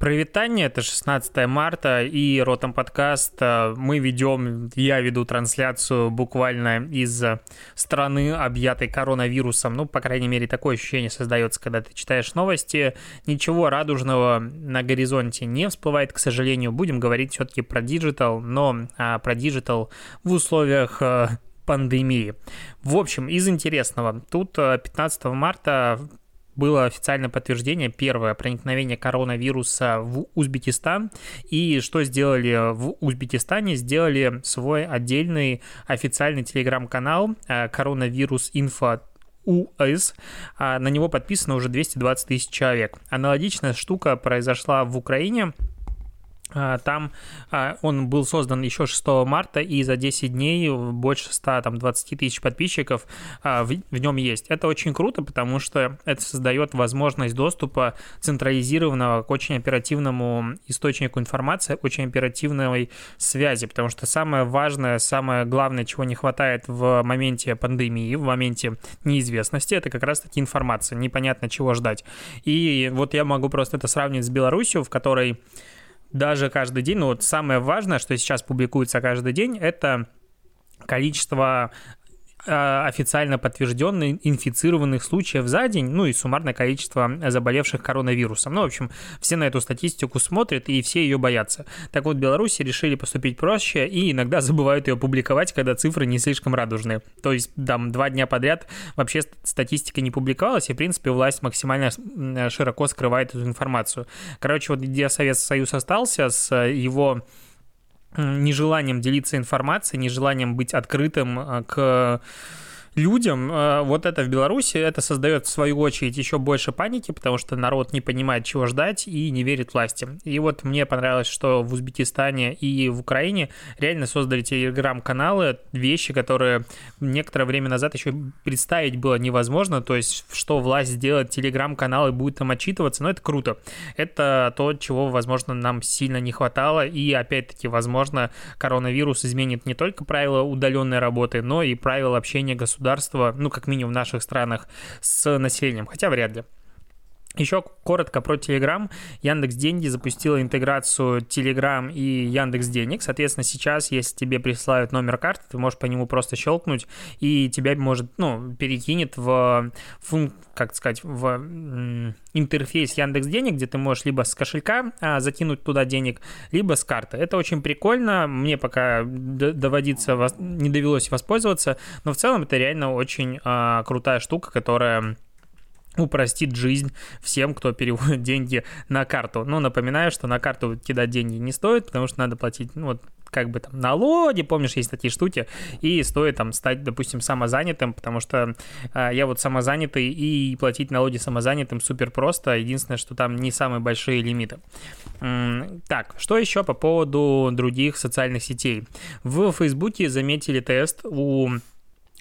Провитание, это 16 марта и Ротом подкаст. Мы ведем, я веду трансляцию буквально из страны, объятой коронавирусом. Ну, по крайней мере, такое ощущение создается, когда ты читаешь новости. Ничего радужного на горизонте не всплывает, к сожалению. Будем говорить все-таки про digital, но а, про digital в условиях а, пандемии. В общем, из интересного. Тут 15 марта было официальное подтверждение, первое, проникновение коронавируса в Узбекистан. И что сделали в Узбекистане? Сделали свой отдельный официальный телеграм-канал э, коронавирус инфо УС. А на него подписано уже 220 тысяч человек. Аналогичная штука произошла в Украине. А, там а, он был создан еще 6 марта, и за 10 дней больше 120 тысяч подписчиков а, в, в нем есть. Это очень круто, потому что это создает возможность доступа централизированного к очень оперативному источнику информации, очень оперативной связи, потому что самое важное, самое главное, чего не хватает в моменте пандемии, в моменте неизвестности, это как раз-таки информация, непонятно чего ждать. И вот я могу просто это сравнить с Беларусью, в которой даже каждый день, ну вот самое важное, что сейчас публикуется каждый день, это количество официально подтвержденных инфицированных случаев за день, ну и суммарное количество заболевших коронавирусом. Ну, в общем, все на эту статистику смотрят и все ее боятся. Так вот, Беларуси решили поступить проще и иногда забывают ее публиковать, когда цифры не слишком радужные. То есть, там, два дня подряд вообще статистика не публиковалась, и, в принципе, власть максимально широко скрывает эту информацию. Короче, вот где Советский Союз остался с его нежеланием делиться информацией, нежеланием быть открытым э, к людям. Э, вот это в Беларуси, это создает в свою очередь еще больше паники, потому что народ не понимает, чего ждать и не верит власти. И вот мне понравилось, что в Узбекистане и в Украине реально создали телеграм-каналы, вещи, которые некоторое время назад еще представить было невозможно, то есть что власть сделает телеграм-канал и будет там отчитываться, но это круто. Это то, чего, возможно, нам сильно не хватало, и опять-таки, возможно, коронавирус изменит не только правила удаленной работы, но и правила общения государства государства, ну, как минимум в наших странах, с населением, хотя вряд ли. Еще коротко про Telegram. Яндекс Деньги запустила интеграцию Telegram и Яндекс Денег. Соответственно, сейчас, если тебе присылают номер карты, ты можешь по нему просто щелкнуть, и тебя может, ну, перекинет в функ, как сказать, в интерфейс Яндекс Денег, где ты можешь либо с кошелька а, закинуть туда денег, либо с карты. Это очень прикольно. Мне пока доводиться, не довелось воспользоваться, но в целом это реально очень а, крутая штука, которая упростит жизнь всем, кто переводит деньги на карту. Но напоминаю, что на карту кидать деньги не стоит, потому что надо платить, ну, вот, как бы там налоги, помнишь, есть такие штуки, и стоит там стать, допустим, самозанятым, потому что э, я вот самозанятый, и платить налоги самозанятым супер просто, единственное, что там не самые большие лимиты. М так, что еще по поводу других социальных сетей? В Фейсбуке заметили тест у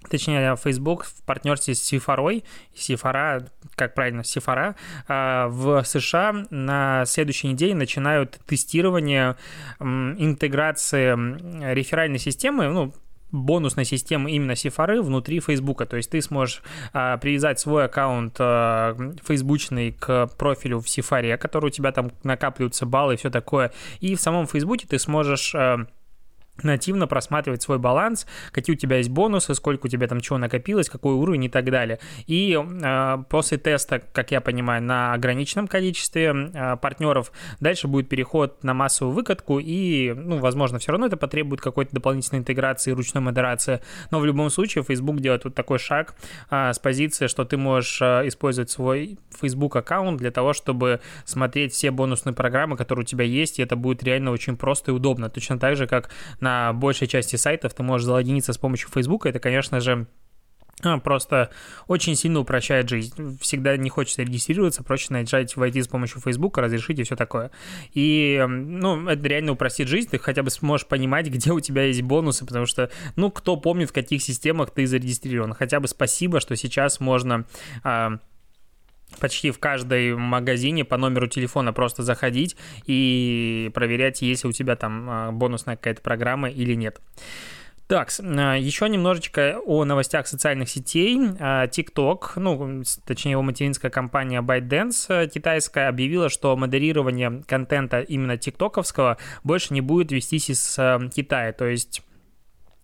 точнее, Facebook в партнерстве с Сифарой, Сифара, как правильно, Сифара, а, в США на следующей неделе начинают тестирование интеграции реферальной системы, ну, бонусной системы именно Сифары внутри Фейсбука. То есть ты сможешь а, привязать свой аккаунт а, фейсбучный к профилю в Сифаре, который у тебя там накапливаются баллы и все такое. И в самом Фейсбуке ты сможешь а, нативно просматривать свой баланс, какие у тебя есть бонусы, сколько у тебя там чего накопилось, какой уровень и так далее. И э, после теста, как я понимаю, на ограниченном количестве э, партнеров дальше будет переход на массовую выкатку и, ну, возможно, все равно это потребует какой-то дополнительной интеграции, ручной модерации, но в любом случае Facebook делает вот такой шаг э, с позиции, что ты можешь э, использовать свой Facebook аккаунт для того, чтобы смотреть все бонусные программы, которые у тебя есть, и это будет реально очень просто и удобно. Точно так же, как на на большей части сайтов ты можешь залогиниться с помощью Facebook. Это, конечно же, а, просто очень сильно упрощает жизнь. Всегда не хочется регистрироваться, проще начать войти с помощью Facebook, разрешить и все такое. И, ну, это реально упростит жизнь, ты хотя бы сможешь понимать, где у тебя есть бонусы, потому что, ну, кто помнит, в каких системах ты зарегистрирован. Хотя бы спасибо, что сейчас можно а, почти в каждой магазине по номеру телефона просто заходить и проверять, есть ли у тебя там а, бонусная какая-то программа или нет. Так, а, еще немножечко о новостях социальных сетей. TikTok, ну, точнее, его материнская компания ByteDance китайская объявила, что модерирование контента именно тиктоковского больше не будет вестись из Китая. То есть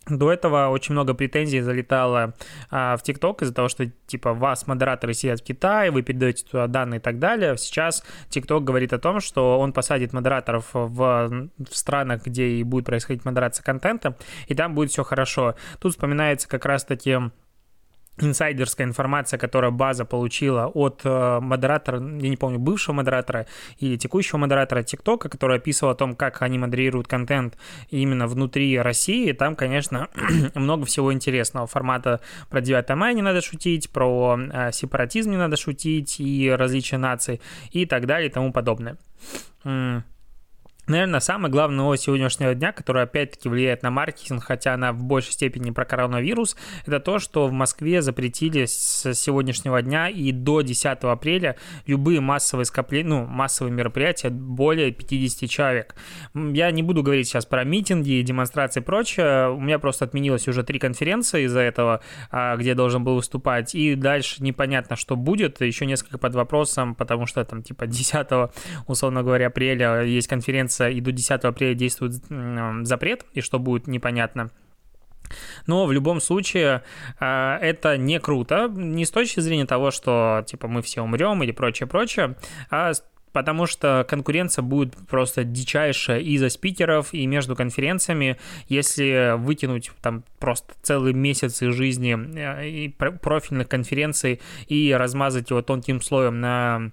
до этого очень много претензий залетало а, в ТикТок из-за того, что типа вас модераторы сидят в Китае, вы передаете туда данные и так далее. Сейчас ТикТок говорит о том, что он посадит модераторов в, в странах, где и будет происходить модерация контента, и там будет все хорошо. Тут вспоминается как раз-таки инсайдерская информация, которую база получила от э, модератора, я не помню, бывшего модератора или текущего модератора ТикТока, который описывал о том, как они модерируют контент именно внутри России. Там, конечно, много всего интересного. Формата про 9 мая не надо шутить, про э, сепаратизм не надо шутить и различия наций и так далее и тому подобное. Наверное, самая главная новость сегодняшнего дня, которая опять-таки влияет на маркетинг, хотя она в большей степени про коронавирус, это то, что в Москве запретили с сегодняшнего дня и до 10 апреля любые массовые скопления, ну, массовые мероприятия более 50 человек. Я не буду говорить сейчас про митинги, демонстрации и прочее. У меня просто отменилось уже три конференции из-за этого, а, где я должен был выступать, и дальше непонятно, что будет. Еще несколько под вопросом, потому что там типа 10, условно говоря, апреля есть конференция кончится и до 10 апреля действует запрет, и что будет непонятно. Но в любом случае а, это не круто, не с точки зрения того, что типа мы все умрем или прочее-прочее, а потому что конкуренция будет просто дичайшая из-за спикеров и между конференциями, если вытянуть там просто целый месяц из жизни э, профильных конференций и размазать его тонким слоем на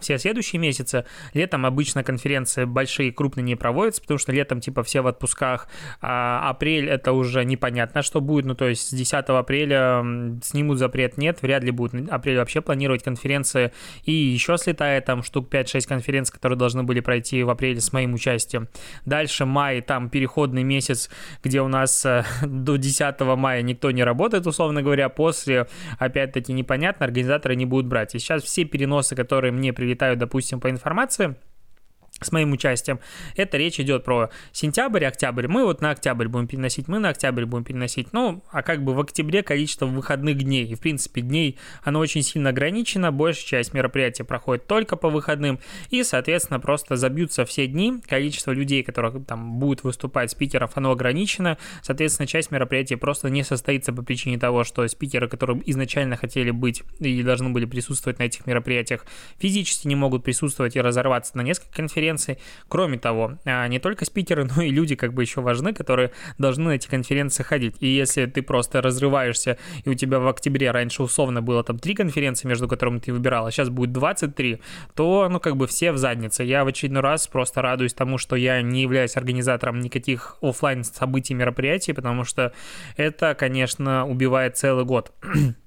все следующие месяцы. Летом обычно конференции большие, крупные не проводятся, потому что летом типа все в отпусках. А апрель это уже непонятно, что будет. Ну, то есть с 10 апреля снимут запрет, нет, вряд ли будут апрель вообще планировать конференции. И еще слетает там штук 5-6 конференций, которые должны были пройти в апреле с моим участием. Дальше май, там переходный месяц, где у нас э, до 10 мая никто не работает, условно говоря. После, опять-таки, непонятно, организаторы не будут брать. И сейчас все переносы, которые мне прилетают, допустим, по информации, с моим участием. Это речь идет про сентябрь, октябрь. Мы вот на октябрь будем переносить, мы на октябрь будем переносить. Ну, а как бы в октябре количество выходных дней. И, в принципе, дней, оно очень сильно ограничено. Большая часть мероприятий проходит только по выходным. И, соответственно, просто забьются все дни. Количество людей, которые там будут выступать, спикеров, оно ограничено. Соответственно, часть мероприятий просто не состоится по причине того, что спикеры, которые изначально хотели быть и должны были присутствовать на этих мероприятиях, физически не могут присутствовать и разорваться на несколько конференций конференций. Кроме того, а, не только спикеры, но и люди как бы еще важны, которые должны на эти конференции ходить. И если ты просто разрываешься, и у тебя в октябре раньше условно было там три конференции, между которыми ты выбирал, а сейчас будет 23, то, ну, как бы все в заднице. Я в очередной раз просто радуюсь тому, что я не являюсь организатором никаких офлайн событий, мероприятий, потому что это, конечно, убивает целый год.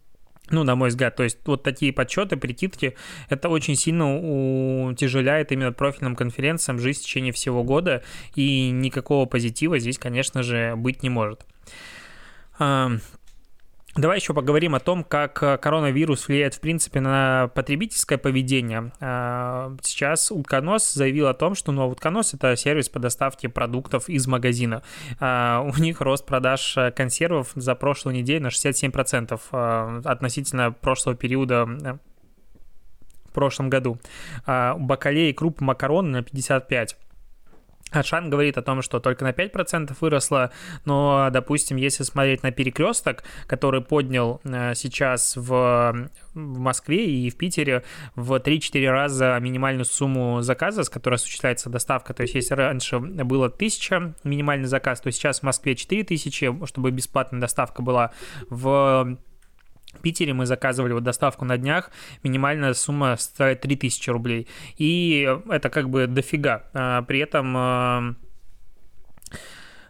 Ну, на мой взгляд, то есть вот такие подсчеты, прикидки, это очень сильно утяжеляет именно профильным конференциям жизнь в течение всего года, и никакого позитива здесь, конечно же, быть не может. Давай еще поговорим о том, как э, коронавирус влияет, в принципе, на потребительское поведение. А, сейчас Утконос заявил о том, что ну, Утконос — это сервис по доставке продуктов из магазина. А, у них рост продаж э, консервов за прошлую неделю на 67% э, относительно прошлого периода в прошлом году. А, бакалеи, крупы, макароны на 55%. Ашан говорит о том, что только на 5% выросло, но, допустим, если смотреть на перекресток, который поднял э, сейчас в, в Москве и в Питере в 3-4 раза минимальную сумму заказа, с которой осуществляется доставка, то есть если раньше было 1000 минимальный заказ, то сейчас в Москве 4000, чтобы бесплатная доставка была. В в Питере мы заказывали вот доставку на днях, минимальная сумма стоит 3000 рублей. И это как бы дофига. А, при этом а,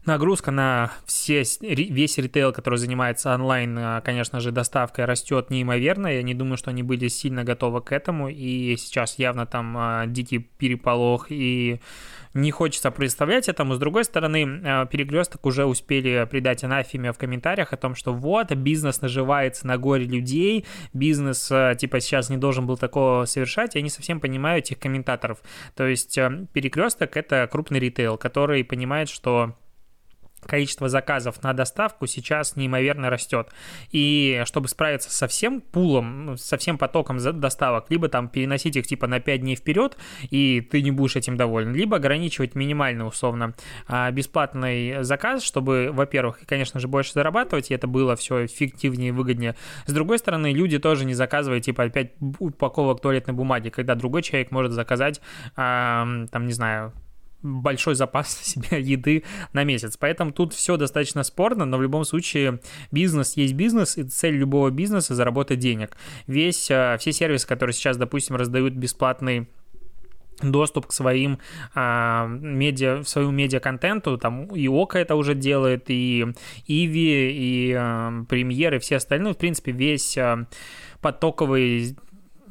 нагрузка на все, весь ритейл, который занимается онлайн, а, конечно же, доставкой растет неимоверно. Я не думаю, что они были сильно готовы к этому, и сейчас явно там а, дикий переполох и не хочется представлять этому. С другой стороны, а, перекресток уже успели придать анафеме в комментариях о том, что вот, бизнес наживается на горе людей, бизнес, типа, сейчас не должен был такого совершать. Я не совсем понимаю этих комментаторов. То есть перекресток — это крупный ритейл, который понимает, что количество заказов на доставку сейчас неимоверно растет. И чтобы справиться со всем пулом, ну, со всем потоком доставок, либо там переносить их типа на 5 дней вперед, и ты не будешь этим доволен, либо ограничивать минимально условно а, бесплатный заказ, чтобы, во-первых, конечно же, больше зарабатывать, и это было все эффективнее и выгоднее. С другой стороны, люди тоже не заказывают типа опять упаковок туалетной бумаги, когда другой человек может заказать, там, не знаю, большой запас себе еды на месяц. Поэтому тут все достаточно спорно, но в любом случае бизнес есть бизнес, и цель любого бизнеса заработать денег. Весь, э, все сервисы, которые сейчас, допустим, раздают бесплатный доступ к своим а, медиа, своему медиа-контенту, там и Ока это уже делает, и Иви, и а, Премьер, и все остальные, в принципе, весь а, потоковый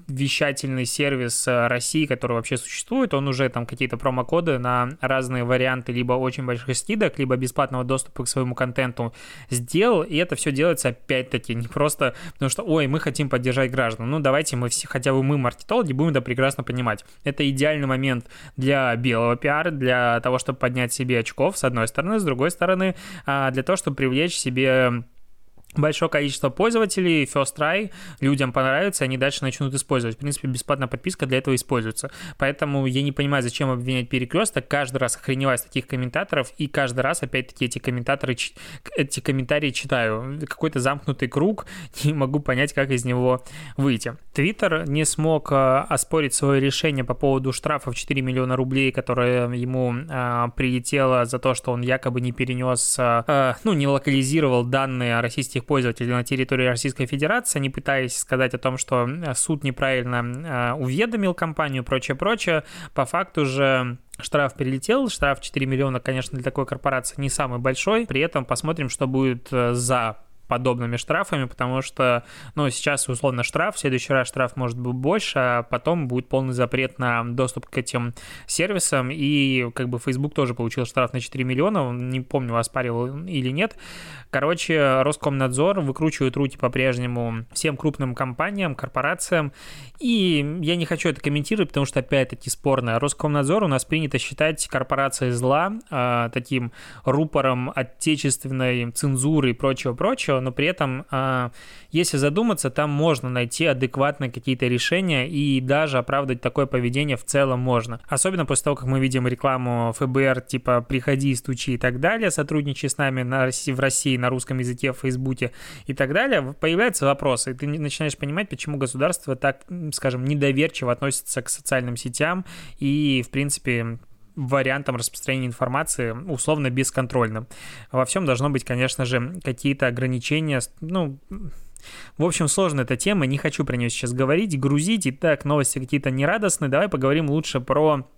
вещательный сервис э, России, который вообще существует, он уже там какие-то промокоды на разные варианты либо очень больших скидок, либо бесплатного доступа к своему контенту сделал, и это все делается опять-таки не просто потому что, ой, мы хотим поддержать граждан, ну давайте мы все, хотя бы мы, маркетологи, будем это прекрасно понимать. Это идеальный момент для белого пиара, для того, чтобы поднять себе очков, с одной стороны, с другой стороны, а, для того, чтобы привлечь себе большое количество пользователей, first try, людям понравится, они дальше начнут использовать. В принципе, бесплатная подписка для этого используется. Поэтому я не понимаю, зачем обвинять перекресток, каждый раз охреневать таких комментаторов, и каждый раз, опять-таки, эти комментаторы, эти комментарии читаю. Какой-то замкнутый круг, не могу понять, как из него выйти. Твиттер не смог э, оспорить свое решение по поводу штрафа в 4 миллиона рублей, которое ему э, прилетело за то, что он якобы не перенес, э ну, не локализировал данные о российских российских пользователей на территории Российской Федерации, они пытаясь сказать о том, что суд неправильно э, уведомил компанию и прочее, прочее. По факту же Штраф перелетел, штраф 4 миллиона, конечно, для такой корпорации не самый большой. При этом посмотрим, что будет э, за подобными штрафами, потому что, ну, сейчас условно штраф, в следующий раз штраф может быть больше, а потом будет полный запрет на доступ к этим сервисам, и как бы Facebook тоже получил штраф на 4 миллиона, не помню, оспаривал или нет. Короче, Роскомнадзор выкручивает руки по-прежнему всем крупным компаниям, корпорациям, и я не хочу это комментировать, потому что опять-таки спорно. Роскомнадзор у нас принято считать корпорацией зла, э, таким рупором отечественной цензуры и прочего-прочего, но при этом, э, если задуматься, там можно найти адекватные какие-то решения и даже оправдать такое поведение в целом можно. Особенно после того, как мы видим рекламу ФБР, типа «приходи, стучи» и так далее, сотрудничай с нами на, в России на русском языке, в Фейсбуке и так далее, появляются вопросы, и ты начинаешь понимать, почему государство так, скажем, недоверчиво относится к социальным сетям и, в принципе, вариантом распространения информации условно бесконтрольным. Во всем должно быть, конечно же, какие-то ограничения, ну, в общем, сложная эта тема, не хочу про нее сейчас говорить, грузить. Итак, новости какие-то нерадостные. Давай поговорим лучше про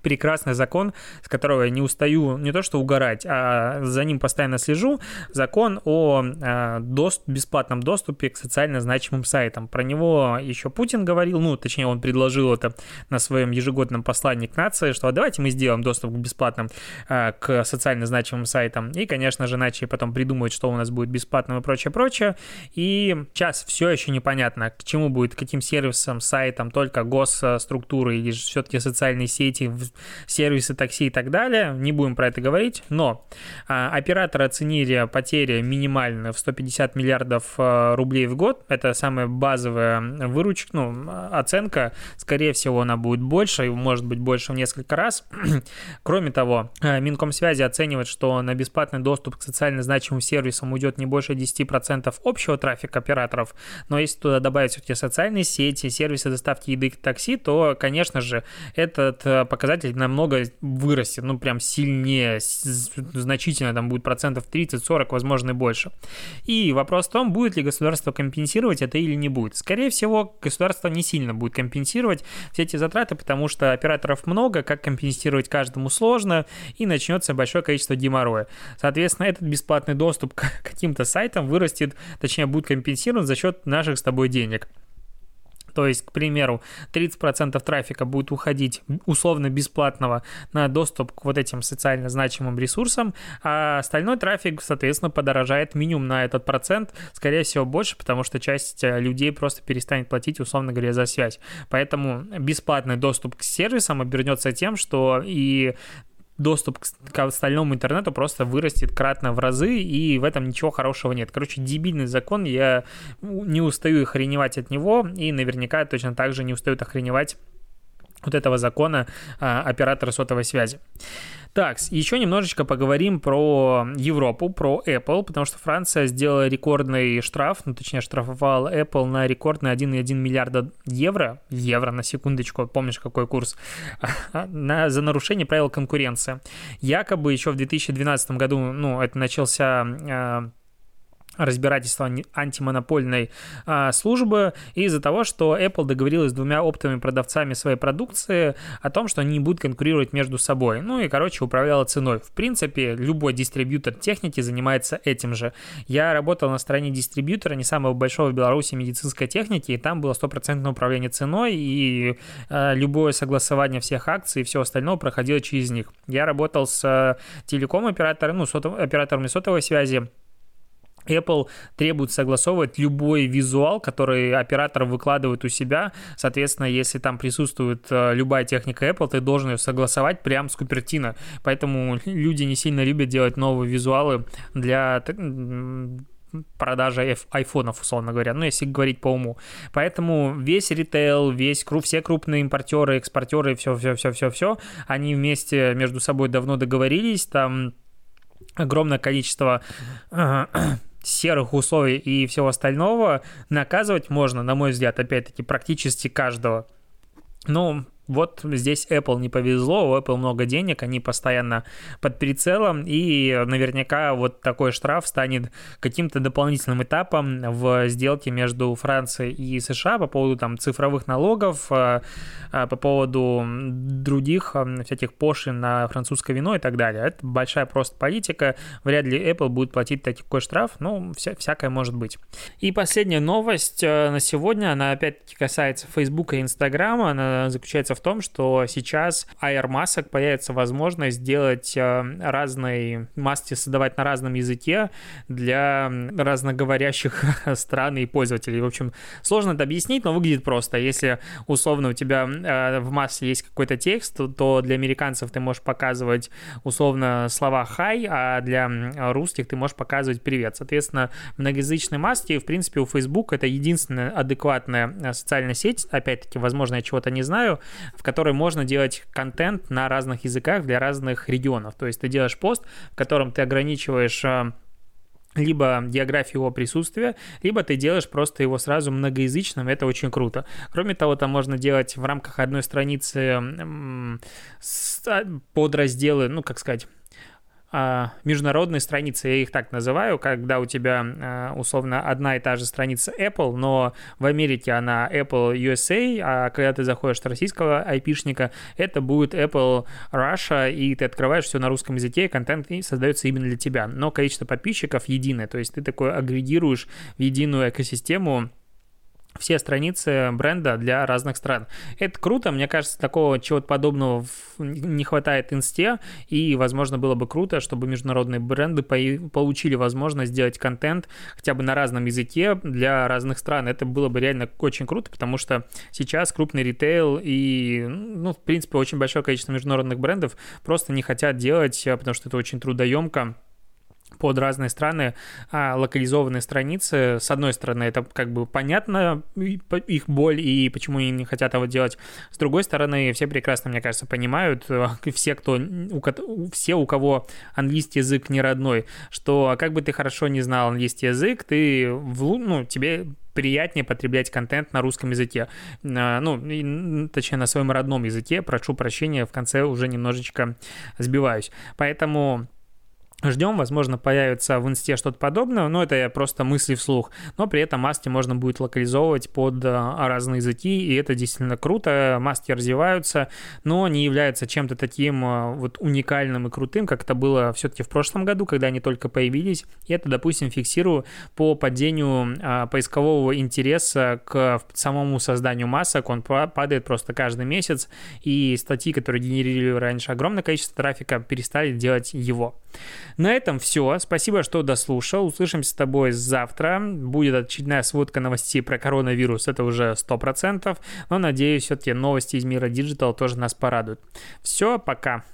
прекрасный закон, с которого я не устаю не то что угорать, а за ним постоянно слежу. Закон о э, дост, бесплатном доступе к социально значимым сайтам. Про него еще Путин говорил, ну, точнее, он предложил это на своем ежегодном послании к нации, что давайте мы сделаем доступ к бесплатным, э, к социально значимым сайтам. И, конечно же, начали потом придумывать, что у нас будет бесплатным и прочее, прочее. И сейчас все еще непонятно, к чему будет, каким сервисам, сайтам, только госструктуры или все-таки социальные сети сервисы такси и так далее, не будем про это говорить, но а, операторы оценили потери минимально в 150 миллиардов а, рублей в год, это самая базовая выручка, ну, оценка, скорее всего, она будет больше, и может быть больше в несколько раз. Кроме того, а, Минкомсвязи оценивает, что на бесплатный доступ к социально значимым сервисам уйдет не больше 10% общего трафика операторов, но если туда добавить все-таки социальные сети, сервисы доставки еды, такси, то, конечно же, этот показатель показатель намного вырастет, ну прям сильнее, значительно, там будет процентов 30-40, возможно, и больше. И вопрос в том, будет ли государство компенсировать это или не будет. Скорее всего, государство не сильно будет компенсировать все эти затраты, потому что операторов много, как компенсировать каждому сложно, и начнется большое количество геморроя. Соответственно, этот бесплатный доступ к каким-то сайтам вырастет, точнее, будет компенсирован за счет наших с тобой денег. То есть, к примеру, 30% трафика будет уходить условно бесплатного на доступ к вот этим социально значимым ресурсам, а остальной трафик, соответственно, подорожает минимум на этот процент, скорее всего, больше, потому что часть э, людей просто перестанет платить, условно говоря, за связь. Поэтому бесплатный доступ к сервисам обернется тем, что и доступ к остальному интернету просто вырастет кратно в разы, и в этом ничего хорошего нет. Короче, дебильный закон, я не устаю охреневать от него, и наверняка точно так же не устают охреневать вот этого закона а, оператора сотовой связи. Так, еще немножечко поговорим про Европу, про Apple, потому что Франция сделала рекордный штраф, ну, точнее, штрафовал Apple на рекордный 1,1 миллиарда евро, евро на секундочку, помнишь, какой курс, на, за нарушение правил конкуренции. Якобы еще в 2012 году, ну, это начался а, разбирательства антимонопольной а, службы из-за того, что Apple договорилась с двумя оптовыми продавцами своей продукции о том, что они не будут конкурировать между собой. Ну и, короче, управляла ценой. В принципе, любой дистрибьютор техники занимается этим же. Я работал на стороне дистрибьютора, не самого большого в Беларуси медицинской техники, и там было стопроцентное управление ценой, и а, любое согласование всех акций и всего остального проходило через них. Я работал с телеком-оператором, ну, сотов, операторами сотовой связи, Apple требует согласовывать любой визуал, который оператор выкладывает у себя. Соответственно, если там присутствует э, любая техника Apple, ты должен ее согласовать прямо с Купертино. Поэтому люди не сильно любят делать новые визуалы для продажи айфонов, условно говоря, ну, если говорить по уму. Поэтому весь ритейл, весь, все крупные импортеры, экспортеры, все-все-все-все-все, они вместе между собой давно договорились, там огромное количество серых условий и всего остального, наказывать можно, на мой взгляд, опять-таки, практически каждого. Ну, вот здесь Apple не повезло, у Apple много денег, они постоянно под прицелом, и наверняка вот такой штраф станет каким-то дополнительным этапом в сделке между Францией и США по поводу там цифровых налогов, э, э, по поводу других э, всяких пошлин на французское вино и так далее. Это большая просто политика, вряд ли Apple будет платить такой штраф, ну, вся, всякое может быть. И последняя новость на сегодня, она опять-таки касается Facebook и Instagram, она заключается в том, что сейчас Air масок появится возможность сделать э, разные маски, создавать на разном языке для разноговорящих стран и пользователей. В общем, сложно это объяснить, но выглядит просто. Если условно у тебя э, в массе есть какой-то текст, то для американцев ты можешь показывать условно слова «хай», а для русских ты можешь показывать «привет». Соответственно, многоязычные маски, в принципе, у Facebook это единственная адекватная э, социальная сеть, опять-таки, возможно, я чего-то не знаю, в которой можно делать контент на разных языках для разных регионов. То есть ты делаешь пост, в котором ты ограничиваешь э, либо географию его присутствия, либо ты делаешь просто его сразу многоязычным, это очень круто. Кроме того, там можно делать в рамках одной страницы а, подразделы, ну, как сказать, международные страницы, я их так называю, когда у тебя а, условно одна и та же страница Apple, но в Америке она Apple USA, а когда ты заходишь с российского айпишника, это будет Apple Russia, и ты открываешь все на русском языке, и контент создается именно для тебя. Но количество подписчиков единое, то есть ты такой агрегируешь в единую экосистему все страницы бренда для разных стран. Это круто, мне кажется, такого чего-то подобного не хватает инсте, и, возможно, было бы круто, чтобы международные бренды получили возможность сделать контент хотя бы на разном языке для разных стран. Это было бы реально очень круто, потому что сейчас крупный ритейл и, ну, в принципе, очень большое количество международных брендов просто не хотят делать, потому что это очень трудоемко под разные страны а, локализованные страницы. С одной стороны, это как бы понятно их боль и почему они не хотят этого делать. С другой стороны, все прекрасно, мне кажется, понимают, э, все, кто, у, все, у кого английский язык не родной, что как бы ты хорошо не знал английский язык, ты, в, ну, тебе приятнее потреблять контент на русском языке. А, ну, точнее, на своем родном языке. Прошу прощения, в конце уже немножечко сбиваюсь. Поэтому Ждем, возможно, появится в инсте что-то подобное, но это просто мысли вслух. Но при этом масти можно будет локализовывать под а, разные языки, и это действительно круто. Маски развиваются, но не являются чем-то таким а, вот уникальным и крутым, как это было все-таки в прошлом году, когда они только появились. И это, допустим, фиксирую по падению а, поискового интереса к самому созданию масок. Он падает просто каждый месяц, и статьи, которые генерировали раньше огромное количество трафика, перестали делать его. На этом все. Спасибо, что дослушал. Услышимся с тобой завтра. Будет очередная сводка новостей про коронавирус. Это уже 100%. Но надеюсь, все-таки новости из мира Digital тоже нас порадуют. Все, пока.